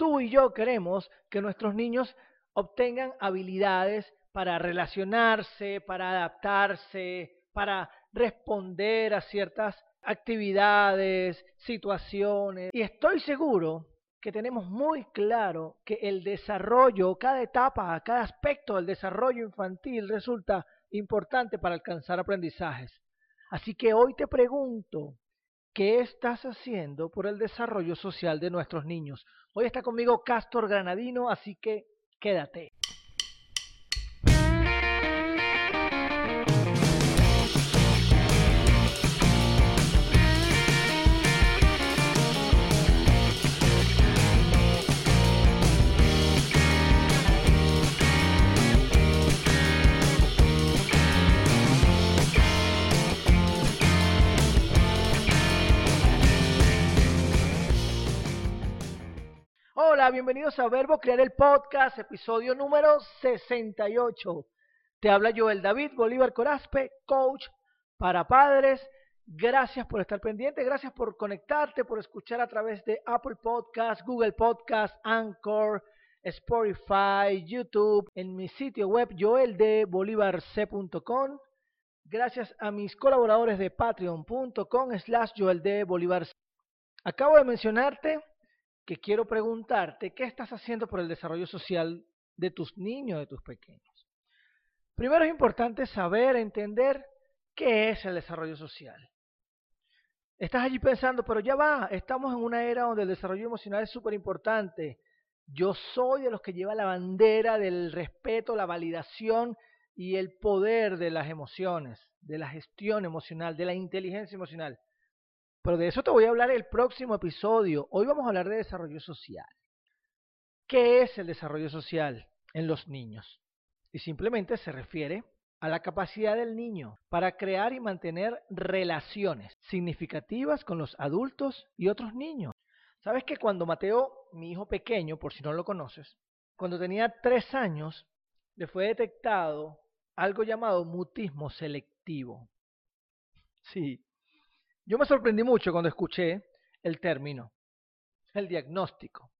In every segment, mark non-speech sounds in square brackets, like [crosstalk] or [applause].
Tú y yo queremos que nuestros niños obtengan habilidades para relacionarse, para adaptarse, para responder a ciertas actividades, situaciones. Y estoy seguro que tenemos muy claro que el desarrollo, cada etapa, cada aspecto del desarrollo infantil resulta importante para alcanzar aprendizajes. Así que hoy te pregunto, ¿qué estás haciendo por el desarrollo social de nuestros niños? Hoy está conmigo Castor Granadino, así que quédate. Bienvenidos a Verbo Crear el Podcast, episodio número 68. Te habla Joel David Bolívar Corazpe, coach para padres. Gracias por estar pendiente, gracias por conectarte, por escuchar a través de Apple Podcast, Google Podcast, Anchor, Spotify, YouTube, en mi sitio web joeldebolivarc.com. Gracias a mis colaboradores de patreon.com slash joeldebolivarc. Acabo de mencionarte que quiero preguntarte, ¿qué estás haciendo por el desarrollo social de tus niños, de tus pequeños? Primero es importante saber, entender qué es el desarrollo social. Estás allí pensando, pero ya va, estamos en una era donde el desarrollo emocional es súper importante. Yo soy de los que lleva la bandera del respeto, la validación y el poder de las emociones, de la gestión emocional, de la inteligencia emocional. Pero de eso te voy a hablar el próximo episodio. Hoy vamos a hablar de desarrollo social. ¿Qué es el desarrollo social en los niños? Y simplemente se refiere a la capacidad del niño para crear y mantener relaciones significativas con los adultos y otros niños. ¿Sabes que cuando Mateo, mi hijo pequeño, por si no lo conoces, cuando tenía tres años, le fue detectado algo llamado mutismo selectivo? Sí, yo me sorprendí mucho cuando escuché el término, el diagnóstico.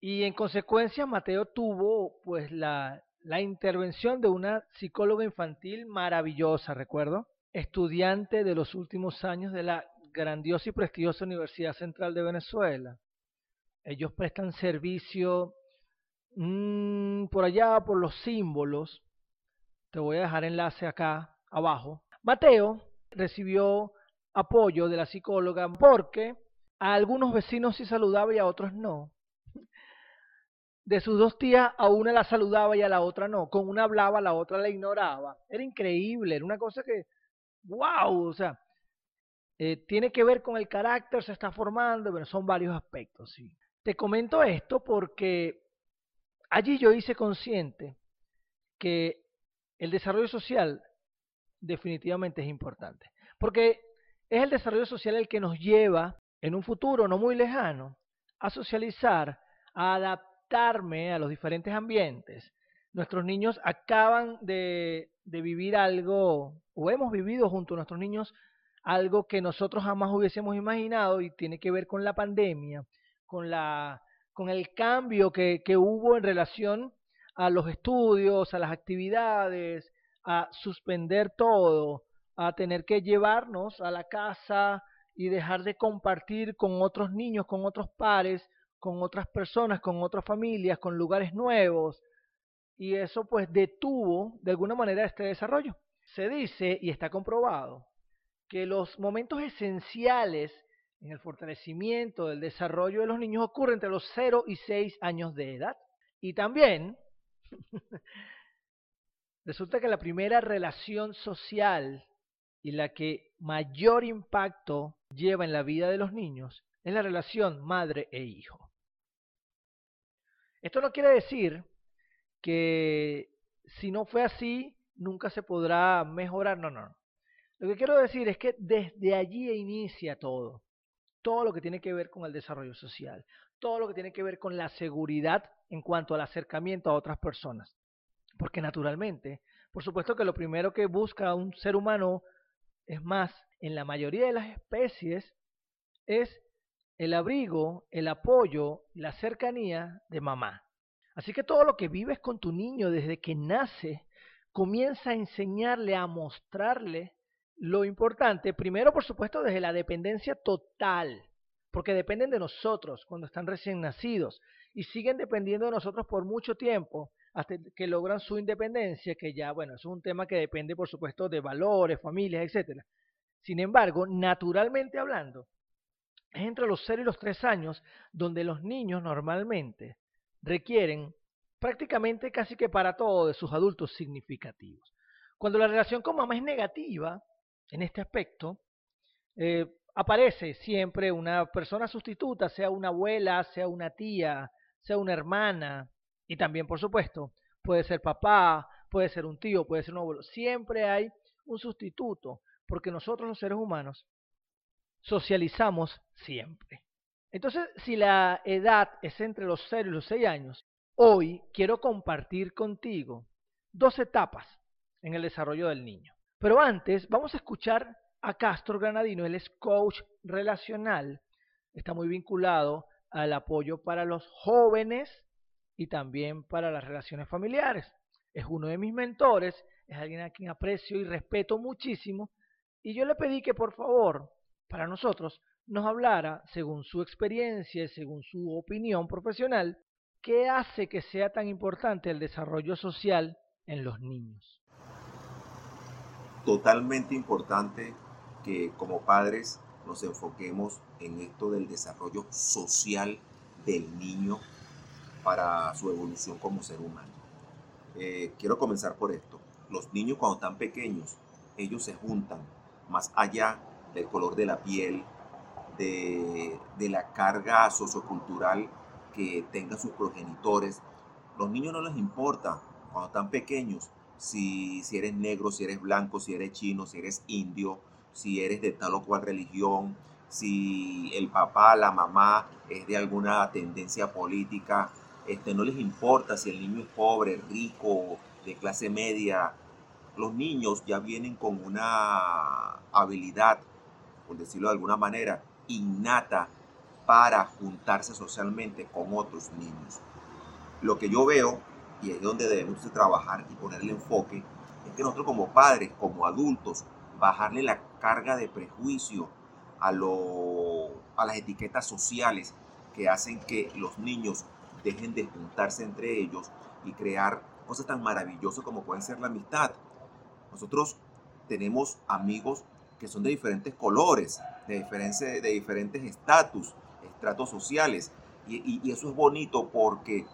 Y en consecuencia Mateo tuvo pues la, la intervención de una psicóloga infantil maravillosa, recuerdo, estudiante de los últimos años de la grandiosa y prestigiosa Universidad Central de Venezuela. Ellos prestan servicio mmm, por allá, por los símbolos. Te voy a dejar enlace acá abajo. Mateo recibió apoyo de la psicóloga porque a algunos vecinos sí saludaba y a otros no. De sus dos tías, a una la saludaba y a la otra no. Con una hablaba, a la otra la ignoraba. Era increíble, era una cosa que, wow, o sea, eh, tiene que ver con el carácter, se está formando, pero son varios aspectos, sí. Te comento esto porque allí yo hice consciente que el desarrollo social definitivamente es importante. Porque es el desarrollo social el que nos lleva, en un futuro no muy lejano, a socializar, a adaptarme a los diferentes ambientes. Nuestros niños acaban de, vivir algo, o hemos vivido junto a nuestros niños algo que nosotros jamás hubiésemos imaginado y tiene que ver con la pandemia, con, la, con el cambio que hubo en relación a los estudios, a las actividades, a suspender todo, a tener que llevarnos a la casa y dejar de compartir con otros niños, con otros pares, con otras personas, con otras familias, con lugares nuevos. Y eso pues detuvo de alguna manera este desarrollo. Se dice y está comprobado que los momentos esenciales en el fortalecimiento del desarrollo de los niños ocurren entre los 0 y 6 años de edad. Y también [laughs] resulta que la primera relación social y la que mayor impacto lleva en la vida de los niños es la relación madre e hijo. Esto no quiere decir que si no fue así, nunca se podrá mejorar, no, no. Lo que quiero decir es que desde allí inicia todo, todo lo que tiene que ver con el desarrollo social, todo lo que tiene que ver con la seguridad en cuanto al acercamiento a otras personas. Porque naturalmente, por supuesto que lo primero que busca un ser humano es más, en la mayoría de las especies es el abrigo, el apoyo, la cercanía de mamá. Así que todo lo que vives con tu niño desde que nace, comienza a enseñarle, a mostrarle lo importante, primero por supuesto desde la dependencia total, porque dependen de nosotros cuando están recién nacidos y siguen dependiendo de nosotros por mucho tiempo hasta que logran su independencia, que ya, bueno, es un tema que depende por supuesto de valores, familias, etcétera. Sin embargo, naturalmente hablando, es entre los 0 y los 3 años donde los niños normalmente requieren prácticamente casi que para todo de sus adultos significativos. Cuando la relación con mamá es negativa, en este aspecto, eh, aparece siempre una persona sustituta, sea una abuela, sea una tía, sea una hermana, y también, por supuesto, puede ser papá, puede ser un tío, puede ser un abuelo. Siempre hay un sustituto, porque nosotros los seres humanos socializamos siempre. Entonces, si la edad es entre los 0 y los 6 años, hoy quiero compartir contigo dos etapas en el desarrollo del niño. Pero antes, vamos a escuchar a Castro Granadino, él es coach relacional, está muy vinculado al apoyo para los jóvenes y también para las relaciones familiares. Es uno de mis mentores, es alguien a quien aprecio y respeto muchísimo, y yo le pedí que por favor, para nosotros, nos hablara, según su experiencia y según su opinión profesional, qué hace que sea tan importante el desarrollo social en los niños. Totalmente importante que como padres nos enfoquemos en esto del desarrollo social del niño para su evolución como ser humano. Eh, quiero comenzar por esto. Los niños cuando están pequeños, ellos se juntan más allá del color de la piel, de, la carga sociocultural que tengan sus progenitores. Los niños no les importa cuando están pequeños si, si eres negro, si eres blanco, si eres chino, si eres indio, si eres de tal o cual religión, si el papá, la mamá es de alguna tendencia política, este, no les importa si el niño es pobre, rico, de clase media. Los niños ya vienen con una habilidad, por decirlo de alguna manera, innata para juntarse socialmente con otros niños. Lo que yo veo, y es donde debemos trabajar y ponerle enfoque, es que nosotros como padres, como adultos, bajarle la carga de prejuicio a, a las etiquetas sociales que hacen que los niños dejen de juntarse entre ellos y crear cosas tan maravillosas como pueden ser la amistad. Nosotros tenemos amigos que son de diferentes colores, de, de diferentes estatus, estratos sociales. Y, y, eso es bonito porque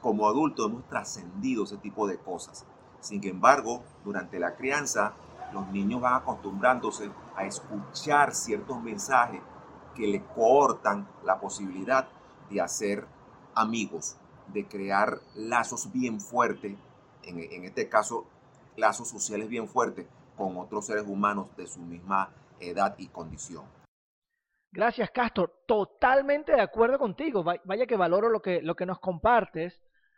como adultos hemos trascendido ese tipo de cosas. Sin embargo, durante la crianza los niños van acostumbrándose a escuchar ciertos mensajes que le cortan la posibilidad de hacer amigos, de crear lazos bien fuertes, en, este caso lazos sociales bien fuertes con otros seres humanos de su misma edad y condición. Gracias, Castro. Totalmente de acuerdo contigo. Vaya que valoro lo que, lo que nos compartes.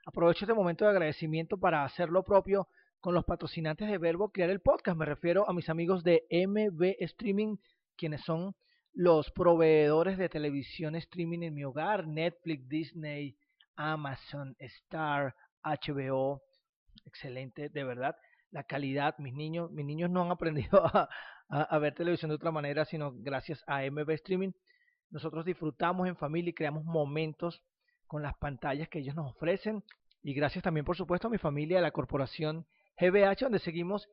Aprovecho este momento de agradecimiento para hacer lo propio con los patrocinantes de Verbo crear el podcast. Me refiero a mis amigos de MB Streaming, quienes son los proveedores de televisión streaming en mi hogar, Netflix, Disney, Amazon, Star, HBO. Excelente, de verdad. La calidad, mis niños, mis niños no han aprendido [laughs] a, a ver televisión de otra manera, sino gracias a MB Streaming. Nosotros disfrutamos en familia y creamos momentos con las pantallas que ellos nos ofrecen. Y gracias también, por supuesto, a mi familia, a la corporación GBH, donde seguimos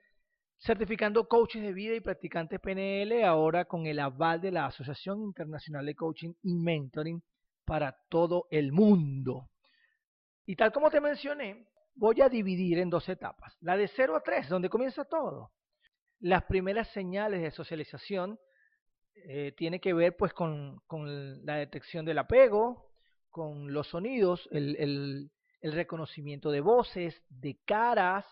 certificando coaches de vida y practicantes PNL, ahora con el aval de la Asociación Internacional de Coaching y Mentoring para todo el mundo. Y tal como te mencioné, voy a dividir en dos etapas. La de 0 a 3, donde comienza todo. Las primeras señales de socialización eh, tiene que ver pues con, la detección del apego, con los sonidos, el reconocimiento de voces, de caras,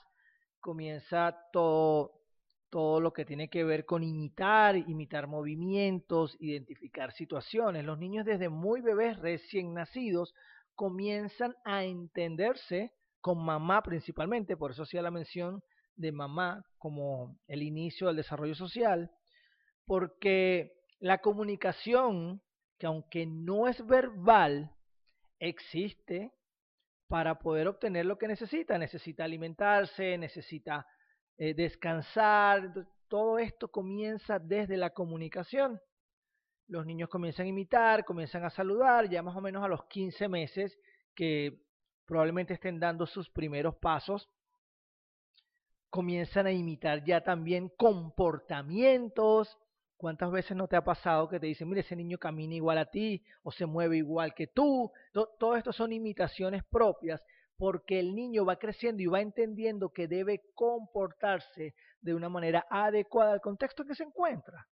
comienza todo, todo lo que tiene que ver con imitar, imitar movimientos, identificar situaciones. Los niños desde muy bebés, recién nacidos, comienzan a entenderse con mamá principalmente, por eso hacía la mención de mamá como el inicio del desarrollo social, porque la comunicación que aunque no es verbal, existe para poder obtener lo que necesita. Necesita alimentarse, necesita eh, descansar. todo esto comienza desde la comunicación. Los niños comienzan a imitar, comienzan a saludar, ya más o menos a los 15 meses que probablemente estén dando sus primeros pasos, comienzan a imitar ya también comportamientos. ¿Cuántas veces no te ha pasado que te dicen, mire, ese niño camina igual a ti o se mueve igual que tú? Todo esto son imitaciones propias porque el niño va creciendo y va entendiendo que debe comportarse de una manera adecuada al contexto en que se encuentra.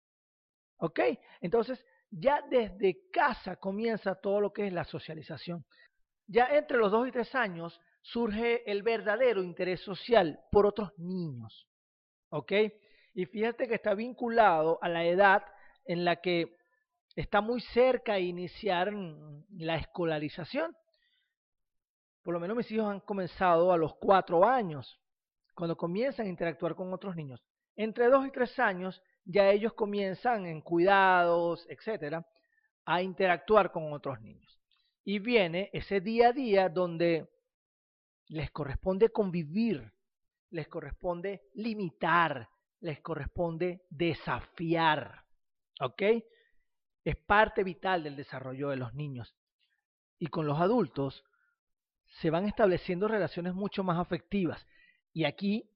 ¿Ok? Entonces, ya desde casa comienza todo lo que es la socialización. Ya entre los dos y tres años surge el verdadero interés social por otros niños. ¿Ok? Y fíjate que está vinculado a la edad en la que está muy cerca de iniciar la escolarización. Por lo menos mis hijos han comenzado a los cuatro años, cuando comienzan a interactuar con otros niños. Entre dos y tres años ya ellos comienzan en cuidados, etcétera, a interactuar con otros niños. Y viene ese día a día donde les corresponde convivir, les corresponde limitar, les corresponde desafiar. ¿Ok? Es parte vital del desarrollo de los niños. Y con los adultos se van estableciendo relaciones mucho más afectivas. Y aquí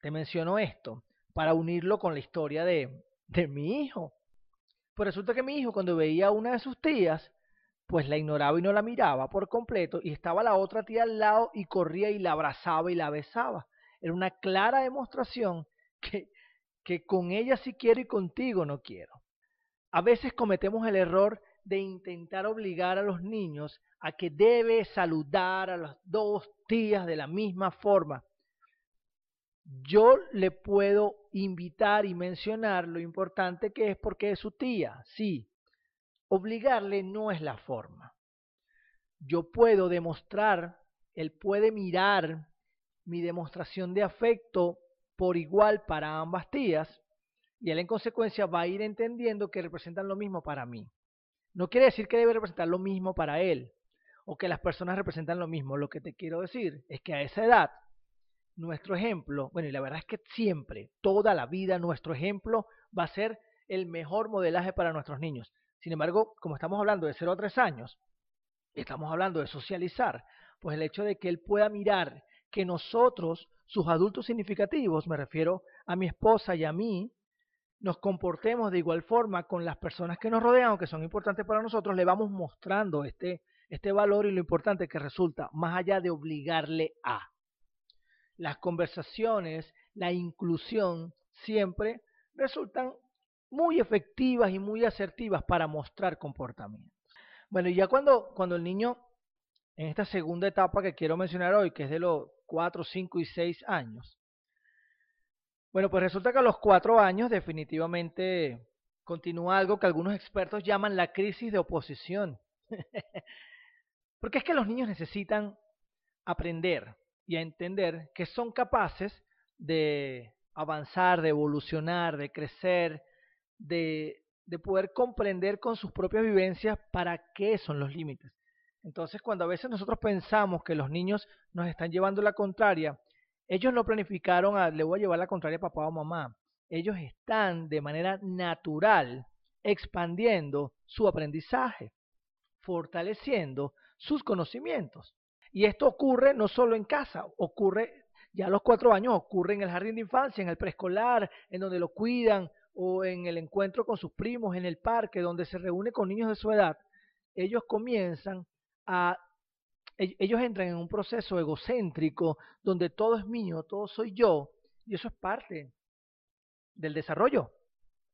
te menciono esto para unirlo con la historia de, de mi hijo. Pues resulta que mi hijo cuando veía a una de sus tías, pues la ignoraba y no la miraba por completo y estaba la otra tía al lado y corría y la abrazaba y la besaba. Era una clara demostración que, con ella sí quiero y contigo no quiero. A veces cometemos el error de intentar obligar a los niños a que debe saludar a las dos tías de la misma forma yo le puedo invitar y mencionar lo importante que es porque es su tía, sí. Obligarle no es la forma. Yo puedo demostrar, él puede mirar mi demostración de afecto por igual para ambas tías y él en consecuencia va a ir entendiendo que representan lo mismo para mí. No quiere decir que debe representar lo mismo para él o que las personas representan lo mismo. Lo que te quiero decir es que a esa edad nuestro ejemplo, bueno, y la verdad es que siempre, toda la vida, nuestro ejemplo va a ser el mejor modelaje para nuestros niños. Sin embargo, como estamos hablando de 0 a 3 años, estamos hablando de socializar, pues el hecho de que él pueda mirar que nosotros, sus adultos significativos, me refiero a mi esposa y a mí, nos comportemos de igual forma con las personas que nos rodean, que son importantes para nosotros, le vamos mostrando este, este valor y lo importante que resulta, más allá de obligarle a las conversaciones, la inclusión, siempre resultan muy efectivas y muy asertivas para mostrar comportamientos. Bueno, y ya cuando, cuando el niño, en esta segunda etapa que quiero mencionar hoy, que es de los 4, 5 y 6 años, bueno, pues resulta que a los 4 años definitivamente continúa algo que algunos expertos llaman la crisis de oposición. [laughs] Porque es que los niños necesitan aprender, y a entender que son capaces de avanzar, de evolucionar, de crecer, de, de poder comprender con sus propias vivencias para qué son los límites. Entonces, cuando a veces nosotros pensamos que los niños nos están llevando la contraria, ellos no planificaron a le voy a llevar la contraria a papá o mamá. Ellos están de manera natural expandiendo su aprendizaje, fortaleciendo sus conocimientos. Y esto ocurre no solo en casa, ocurre ya a los cuatro años, ocurre en el jardín de infancia, en el preescolar, en donde lo cuidan, o en el encuentro con sus primos, en el parque, donde se reúne con niños de su edad. Ellos comienzan a ellos entran en un proceso egocéntrico donde todo es mío, todo soy yo, y eso es parte del desarrollo.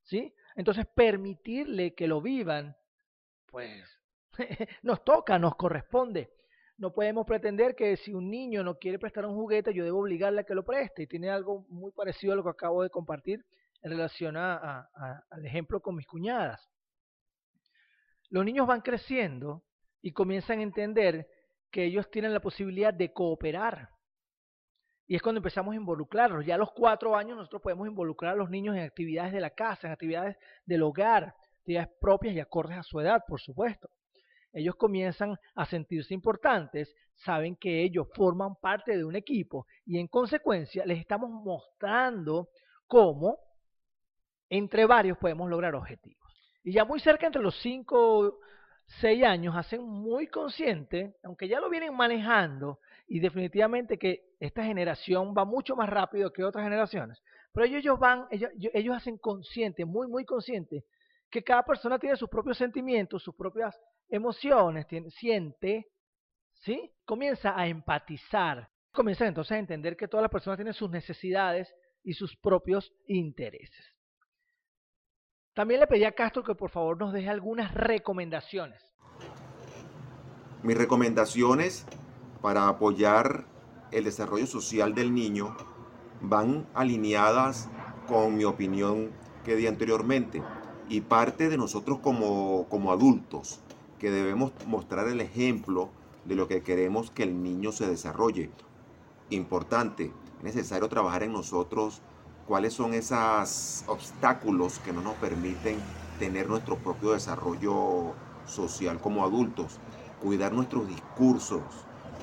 ¿Sí? Entonces, permitirle que lo vivan, pues [laughs] nos toca, nos corresponde. No podemos pretender que si un niño no quiere prestar un juguete, yo debo obligarle a que lo preste. Y tiene algo muy parecido a lo que acabo de compartir en relación a, al ejemplo con mis cuñadas. Los niños van creciendo y comienzan a entender que ellos tienen la posibilidad de cooperar. Y es cuando empezamos a involucrarlos. Ya a los cuatro años nosotros podemos involucrar a los niños en actividades de la casa, en actividades del hogar. actividades propias y acordes a su edad, por supuesto. Ellos comienzan a sentirse importantes, saben que ellos forman parte de un equipo y en consecuencia les estamos mostrando cómo entre varios podemos lograr objetivos. Y ya muy cerca, entre los 5 6 años, hacen muy consciente, aunque ya lo vienen manejando, y definitivamente que esta generación va mucho más rápido que otras generaciones, pero ellos van, ellos, ellos hacen consciente, muy, muy consciente, que cada persona tiene sus propios sentimientos, sus propias emociones, siente, ¿sí? Comienza a empatizar, comienza entonces a entender que todas las personas tienen sus necesidades y sus propios intereses. También le pedí a Castro que por favor nos deje algunas recomendaciones. Mis recomendaciones para apoyar el desarrollo social del niño van alineadas con mi opinión que di anteriormente y parte de nosotros como, como adultos que debemos mostrar el ejemplo de lo que queremos que el niño se desarrolle. Importante, es necesario trabajar en nosotros cuáles son esos obstáculos que no nos permiten tener nuestro propio desarrollo social como adultos, cuidar nuestros discursos,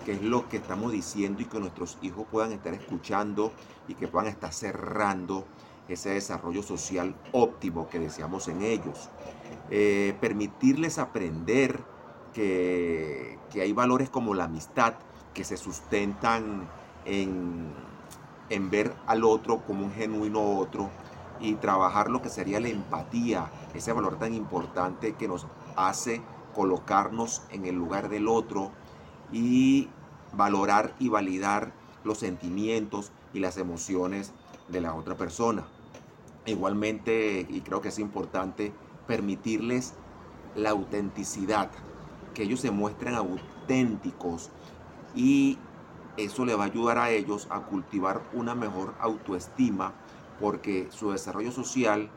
qué es lo que estamos diciendo y que nuestros hijos puedan estar escuchando y que puedan estar cerrando ese desarrollo social óptimo que deseamos en ellos. Eh, permitirles aprender que, que hay valores como la amistad que se sustentan en en ver al otro como un genuino otro y trabajar lo que sería la empatía, ese valor tan importante que nos hace colocarnos en el lugar del otro y valorar y validar los sentimientos y las emociones de la otra persona. Igualmente, y creo que es importante, permitirles la autenticidad, que ellos se muestren auténticos y eso le va a ayudar a ellos a cultivar una mejor autoestima porque su desarrollo social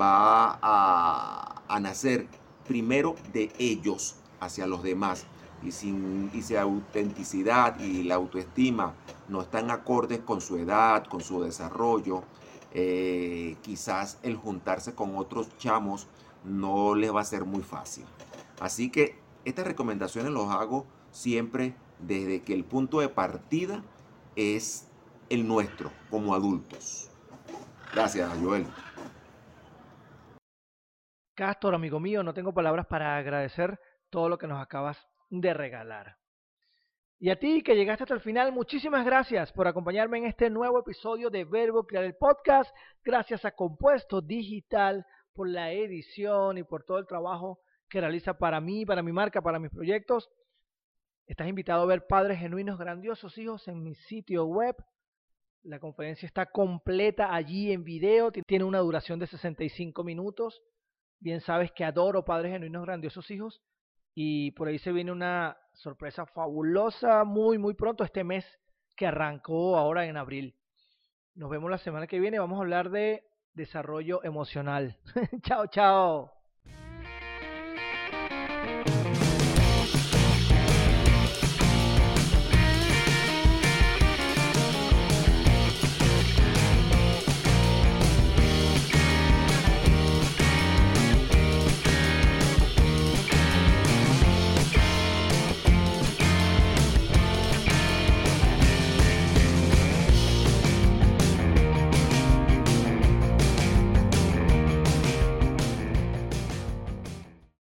va a, nacer primero de ellos hacia los demás. Y, sin, y si la autenticidad y la autoestima no están acordes con su edad, con su desarrollo, eh, quizás el juntarse con otros chamos no les va a ser muy fácil. Así que estas recomendaciones los hago siempre desde que el punto de partida es el nuestro como adultos. Gracias, Joel. Castor, amigo mío, no tengo palabras para agradecer todo lo que nos acabas de regalar. Y a ti que llegaste hasta el final, muchísimas gracias por acompañarme en este nuevo episodio de Verbo Crear el Podcast. Gracias a Compuesto Digital por la edición y por todo el trabajo que realiza para mí, para mi marca, para mis proyectos. Estás invitado a ver Padres Genuinos Grandiosos Hijos en mi sitio web. La conferencia está completa allí en video, tiene una duración de 65 minutos. Bien sabes que adoro Padres Genuinos Grandiosos Hijos y por ahí se viene una sorpresa fabulosa muy, muy pronto este mes que arrancó ahora en abril. Nos vemos la semana que viene, vamos a hablar de desarrollo emocional. [laughs] chao, chao.